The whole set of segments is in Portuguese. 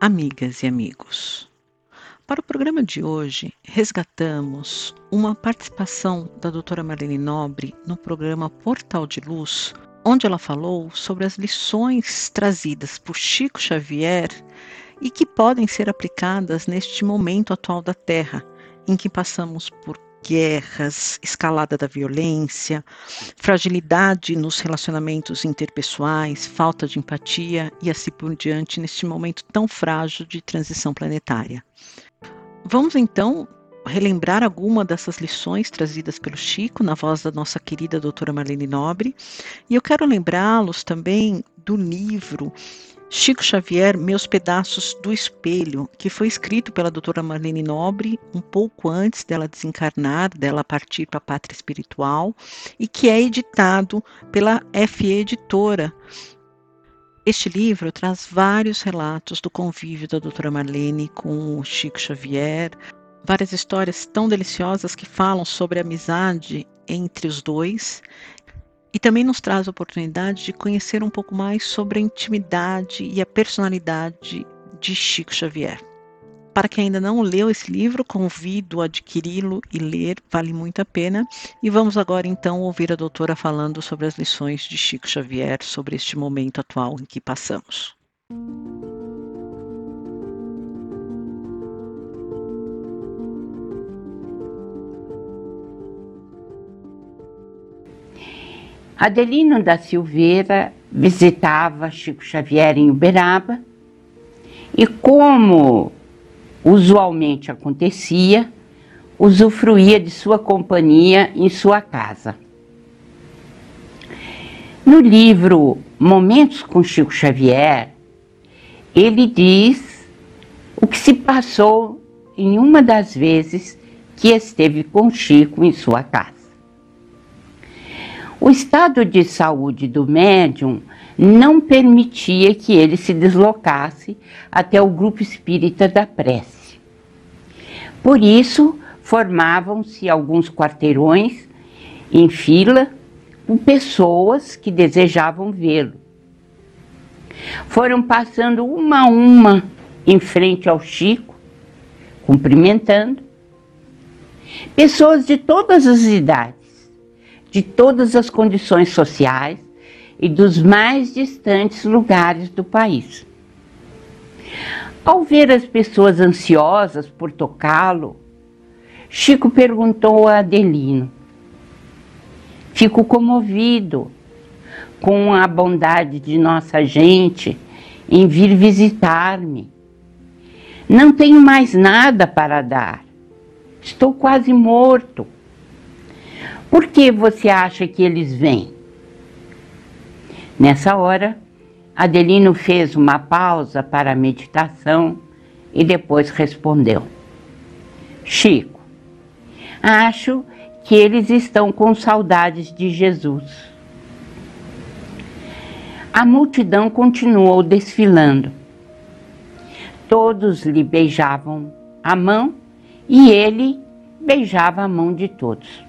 amigas e amigos. Para o programa de hoje, resgatamos uma participação da doutora Marlene Nobre no programa Portal de Luz, onde ela falou sobre as lições trazidas por Chico Xavier e que podem ser aplicadas neste momento atual da Terra, em que passamos por guerras, escalada da violência, fragilidade nos relacionamentos interpessoais, falta de empatia e assim por diante neste momento tão frágil de transição planetária. Vamos então relembrar alguma dessas lições trazidas pelo Chico na voz da nossa querida doutora Marlene Nobre, e eu quero lembrá-los também do livro Chico Xavier, Meus Pedaços do Espelho, que foi escrito pela doutora Marlene Nobre um pouco antes dela desencarnar, dela partir para a pátria espiritual, e que é editado pela FE Editora. Este livro traz vários relatos do convívio da doutora Marlene com o Chico Xavier, várias histórias tão deliciosas que falam sobre a amizade entre os dois e também nos traz a oportunidade de conhecer um pouco mais sobre a intimidade e a personalidade de Chico Xavier. Para quem ainda não leu esse livro, convido a adquiri-lo e ler, vale muito a pena. E vamos agora então ouvir a doutora falando sobre as lições de Chico Xavier sobre este momento atual em que passamos. Adelino da Silveira visitava Chico Xavier em Uberaba e, como usualmente acontecia, usufruía de sua companhia em sua casa. No livro Momentos com Chico Xavier, ele diz o que se passou em uma das vezes que esteve com Chico em sua casa. O estado de saúde do médium não permitia que ele se deslocasse até o grupo espírita da prece. Por isso, formavam-se alguns quarteirões em fila com pessoas que desejavam vê-lo. Foram passando uma a uma em frente ao Chico, cumprimentando, pessoas de todas as idades de todas as condições sociais e dos mais distantes lugares do país. Ao ver as pessoas ansiosas por tocá-lo, Chico perguntou a Adelino: Fico comovido com a bondade de nossa gente em vir visitar-me. Não tenho mais nada para dar. Estou quase morto. Por que você acha que eles vêm? Nessa hora, Adelino fez uma pausa para a meditação e depois respondeu: Chico, acho que eles estão com saudades de Jesus. A multidão continuou desfilando. Todos lhe beijavam a mão e ele beijava a mão de todos.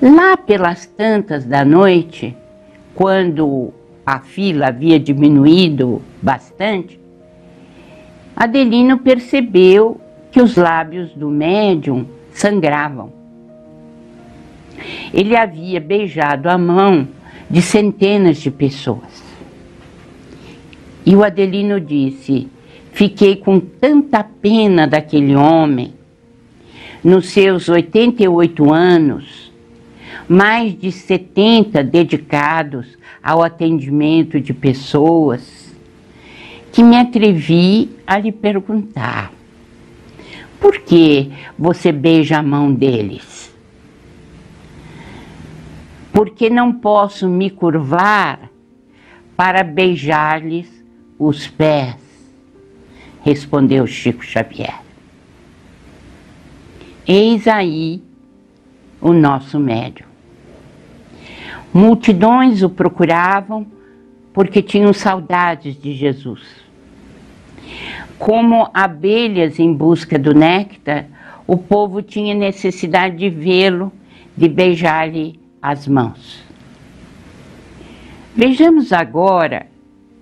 Lá pelas tantas da noite, quando a fila havia diminuído bastante, Adelino percebeu que os lábios do médium sangravam. Ele havia beijado a mão de centenas de pessoas. E o Adelino disse: Fiquei com tanta pena daquele homem. Nos seus 88 anos, mais de 70 dedicados ao atendimento de pessoas, que me atrevi a lhe perguntar: por que você beija a mão deles? Porque não posso me curvar para beijar-lhes os pés. respondeu Chico Xavier. Eis aí o nosso médium. Multidões o procuravam porque tinham saudades de Jesus. Como abelhas em busca do néctar, o povo tinha necessidade de vê-lo, de beijar-lhe as mãos. Vejamos agora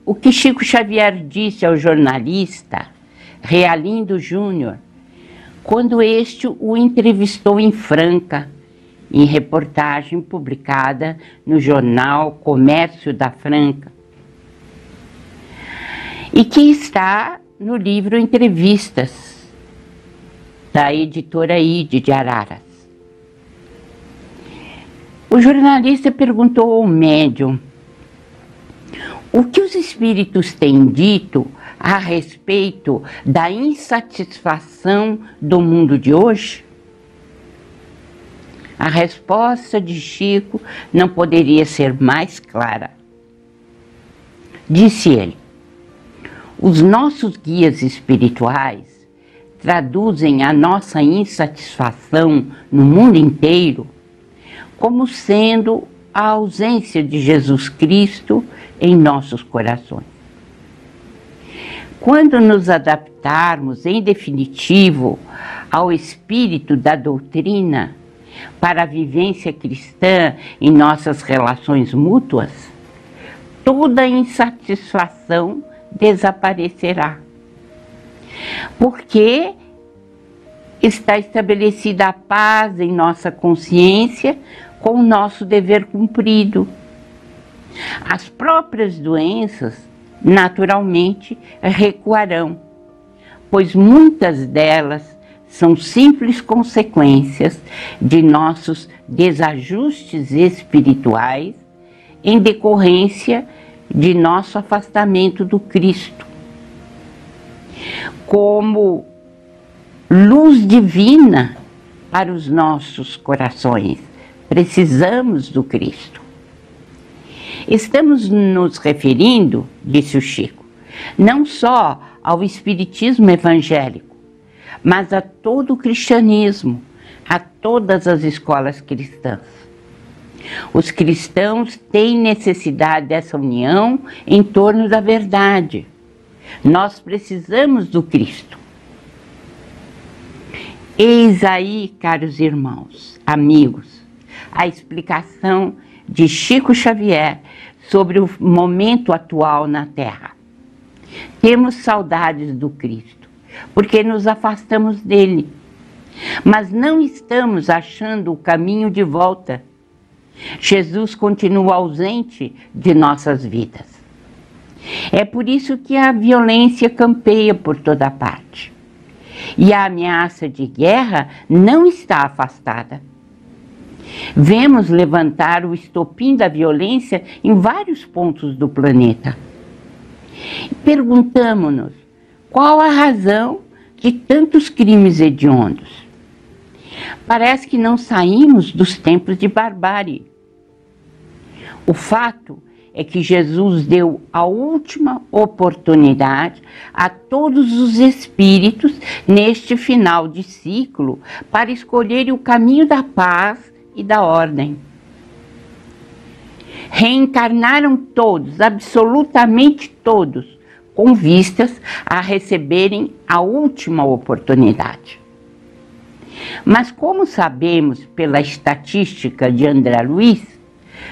o que Chico Xavier disse ao jornalista Realindo Júnior, quando este o entrevistou em Franca, em reportagem publicada no jornal Comércio da Franca, e que está no livro Entrevistas, da editora Ide de Araras. O jornalista perguntou ao médium o que os espíritos têm dito a respeito da insatisfação do mundo de hoje? A resposta de Chico não poderia ser mais clara. Disse ele: os nossos guias espirituais traduzem a nossa insatisfação no mundo inteiro como sendo a ausência de Jesus Cristo em nossos corações. Quando nos adaptarmos, em definitivo, ao espírito da doutrina para a vivência cristã em nossas relações mútuas, toda insatisfação desaparecerá. Porque está estabelecida a paz em nossa consciência com o nosso dever cumprido. As próprias doenças, naturalmente, recuarão, pois muitas delas são simples consequências de nossos desajustes espirituais em decorrência de nosso afastamento do Cristo. Como luz divina para os nossos corações, precisamos do Cristo. Estamos nos referindo, disse o Chico, não só ao Espiritismo evangélico, mas a todo o cristianismo, a todas as escolas cristãs. Os cristãos têm necessidade dessa união em torno da verdade. Nós precisamos do Cristo. Eis aí, caros irmãos, amigos, a explicação de Chico Xavier sobre o momento atual na Terra. Temos saudades do Cristo, porque nos afastamos dele, mas não estamos achando o caminho de volta Jesus continua ausente de nossas vidas. É por isso que a violência campeia por toda parte. E a ameaça de guerra não está afastada. Vemos levantar o estopim da violência em vários pontos do planeta. Perguntamos-nos qual a razão de tantos crimes hediondos. Parece que não saímos dos tempos de barbárie. O fato é que Jesus deu a última oportunidade a todos os espíritos neste final de ciclo para escolherem o caminho da paz e da ordem. Reencarnaram todos, absolutamente todos, com vistas a receberem a última oportunidade. Mas como sabemos pela estatística de André Luiz,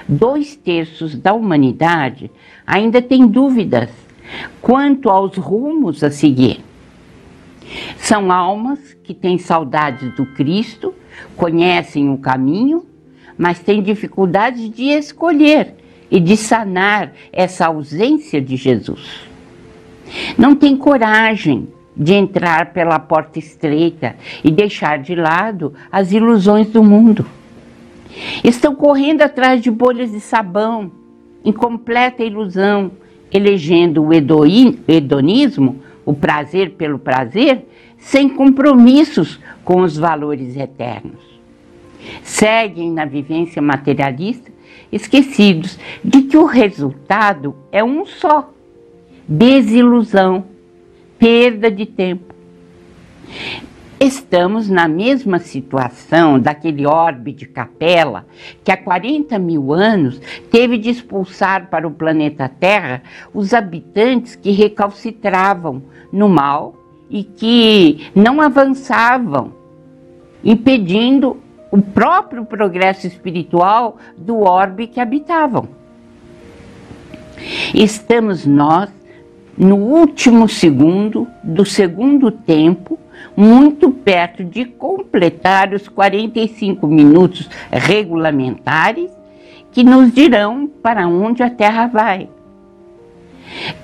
dois terços da humanidade ainda tem dúvidas quanto aos rumos a seguir. São almas que têm saudades do Cristo, conhecem o caminho, mas têm dificuldade de escolher e de sanar essa ausência de Jesus. Não têm coragem de entrar pela porta estreita e deixar de lado as ilusões do mundo. Estão correndo atrás de bolhas de sabão, em completa ilusão, elegendo o hedonismo, o prazer pelo prazer, sem compromissos com os valores eternos. Seguem na vivência materialista, esquecidos de que o resultado é um só: desilusão, perda de tempo. Estamos na mesma situação daquele orbe de Capela que há 40 mil anos teve de expulsar para o planeta Terra os habitantes que recalcitravam no mal e que não avançavam, impedindo o próprio progresso espiritual do orbe que habitavam. Estamos nós no último segundo do segundo tempo muito perto de completar os 45 minutos regulamentares que nos dirão para onde a Terra vai.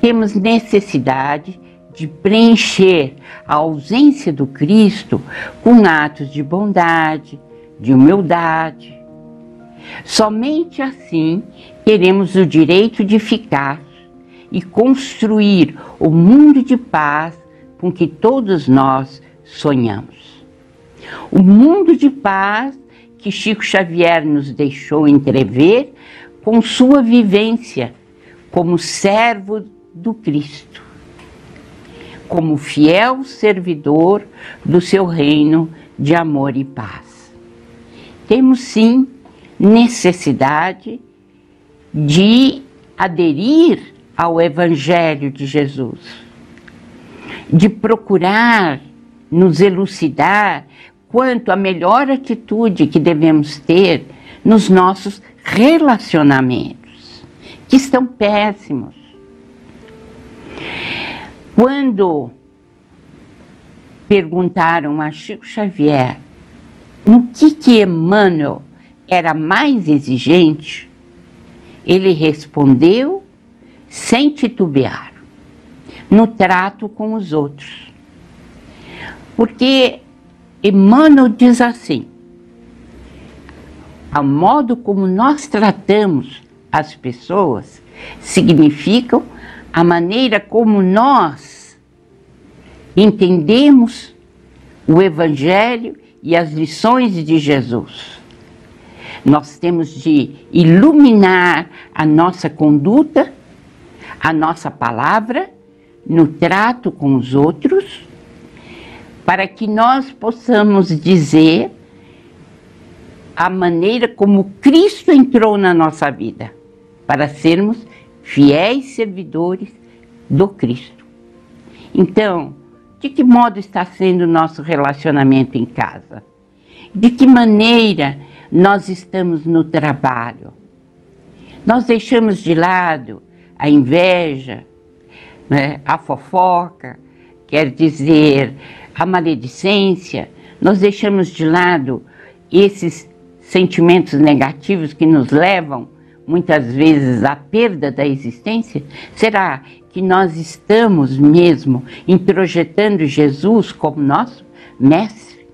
Temos necessidade de preencher a ausência do Cristo com atos de bondade, de humildade. Somente assim teremos o direito de ficar e construir o mundo de paz com que todos nós sonhamos. O mundo de paz que Chico Xavier nos deixou entrever com sua vivência como servo do Cristo, como fiel servidor do seu reino de amor e paz. Temos sim necessidade de aderir ao Evangelho de Jesus, de procurar nos elucidar quanto à melhor atitude que devemos ter nos nossos relacionamentos, que estão péssimos. Quando perguntaram a Chico Xavier no que que Emmanuel era mais exigente, ele respondeu sem titubear, no trato com os outros. Porque Emmanuel diz assim: a modo como nós tratamos as pessoas significam a maneira como nós entendemos o Evangelho e as lições de Jesus. Nós temos de iluminar a nossa conduta, a nossa palavra, no trato com os outros para que nós possamos dizer a maneira como Cristo entrou na nossa vida, para sermos fiéis servidores do Cristo. Então, de que modo está sendo o nosso relacionamento em casa? De que maneira nós estamos no trabalho? Nós deixamos de lado a inveja, né, a fofoca, quer dizer, a maledicência, nós deixamos de lado esses sentimentos negativos que nos levam muitas vezes à perda da existência? Será que nós estamos mesmo introjetando Jesus como nosso mestre?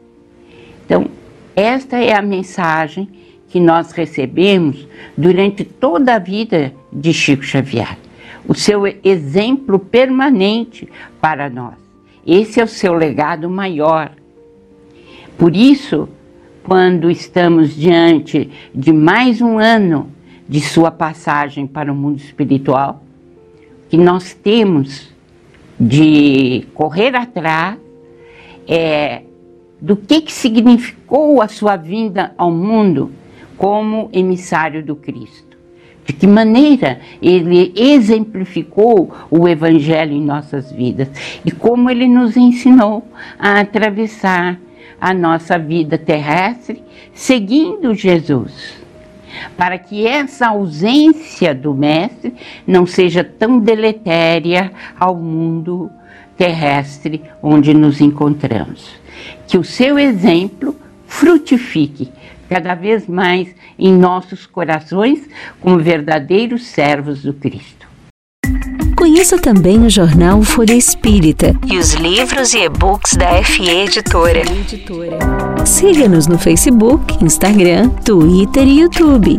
Então, esta é a mensagem que nós recebemos durante toda a vida de Chico Xavier, o seu exemplo permanente para nós. Esse é o seu legado maior. Por isso, quando estamos diante de mais um ano de sua passagem para o mundo espiritual, que nós temos de correr atrás é, do que, que significou a sua vinda ao mundo como emissário do Cristo de que maneira ele exemplificou o Evangelho em nossas vidas e como ele nos ensinou a atravessar a nossa vida terrestre seguindo Jesus. Para que essa ausência do Mestre não seja tão deletéria ao mundo terrestre onde nos encontramos. Que o seu exemplo frutifique cada vez mais em nossos corações como verdadeiros servos do Cristo. Conheça também o jornal Folha Espírita e os livros e e-books da FE Editora. Siga-nos no Facebook, Instagram, Twitter e YouTube.